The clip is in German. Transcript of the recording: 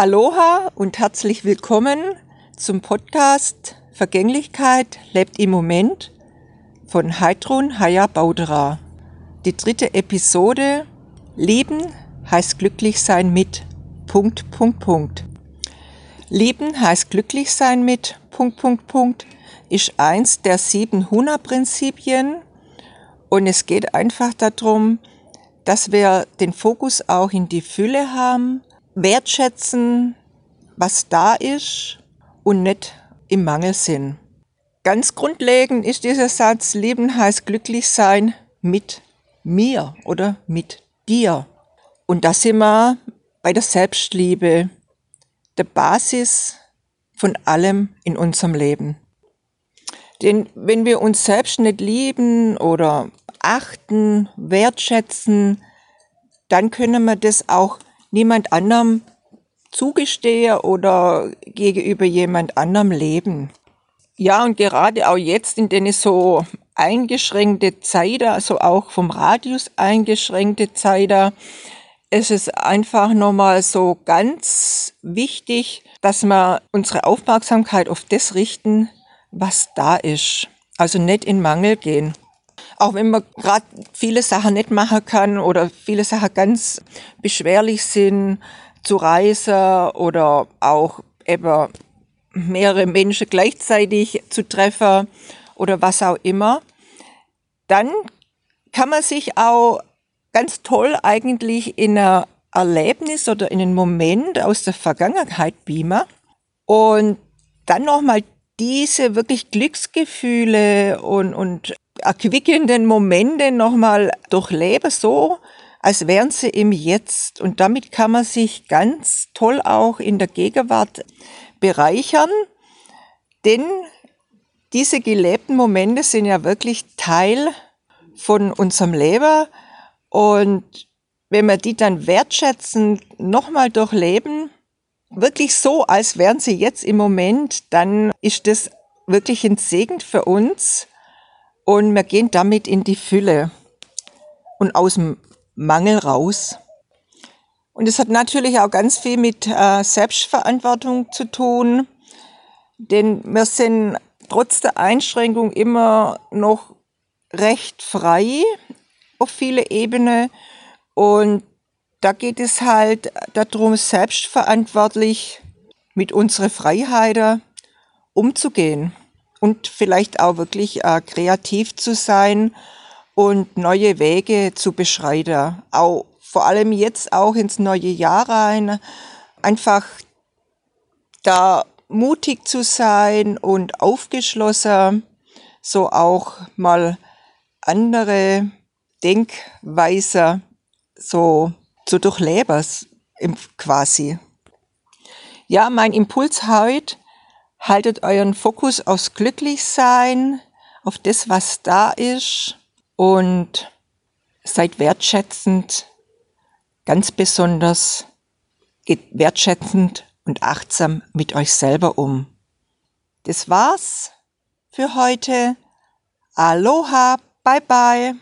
Aloha und herzlich willkommen zum Podcast Vergänglichkeit lebt im Moment von Heidrun Haya Baudera. Die dritte Episode Leben heißt glücklich sein mit Punkt, Punkt, Punkt. Leben heißt glücklich sein mit Punkt, Punkt, Punkt ist eins der sieben Huna-Prinzipien und es geht einfach darum, dass wir den Fokus auch in die Fülle haben wertschätzen, was da ist und nicht im Mangel sind. Ganz grundlegend ist dieser Satz, Leben heißt glücklich sein mit mir oder mit dir. Und da sind wir bei der Selbstliebe, der Basis von allem in unserem Leben. Denn wenn wir uns selbst nicht lieben oder achten, wertschätzen, dann können wir das auch niemand anderem zugestehe oder gegenüber jemand anderem leben. Ja, und gerade auch jetzt in den so eingeschränkte Zeit, also auch vom Radius eingeschränkte Zeit, ist es einfach nochmal so ganz wichtig, dass wir unsere Aufmerksamkeit auf das richten, was da ist. Also nicht in Mangel gehen. Auch wenn man gerade viele Sachen nicht machen kann oder viele Sachen ganz beschwerlich sind zu reisen oder auch eben mehrere Menschen gleichzeitig zu treffen oder was auch immer, dann kann man sich auch ganz toll eigentlich in ein Erlebnis oder in einen Moment aus der Vergangenheit beamen und dann nochmal diese wirklich Glücksgefühle und, und erquickenden Momente nochmal durchleben, so als wären sie im Jetzt. Und damit kann man sich ganz toll auch in der Gegenwart bereichern, denn diese gelebten Momente sind ja wirklich Teil von unserem Leben und wenn wir die dann wertschätzen, nochmal durchleben, wirklich so, als wären sie jetzt im Moment, dann ist das wirklich ein Segen für uns und wir gehen damit in die Fülle und aus dem Mangel raus. Und es hat natürlich auch ganz viel mit äh, Selbstverantwortung zu tun, denn wir sind trotz der Einschränkung immer noch recht frei auf viele Ebenen. Und da geht es halt darum, selbstverantwortlich mit unseren Freiheiten umzugehen und vielleicht auch wirklich äh, kreativ zu sein und neue Wege zu beschreiten. Auch vor allem jetzt auch ins neue Jahr rein, einfach da mutig zu sein und aufgeschlossen, so auch mal andere Denkweise so zu durchleben, quasi. Ja, mein Impuls heute Haltet euren Fokus aufs Glücklichsein, auf das, was da ist und seid wertschätzend, ganz besonders geht wertschätzend und achtsam mit euch selber um. Das war's für heute. Aloha, bye bye.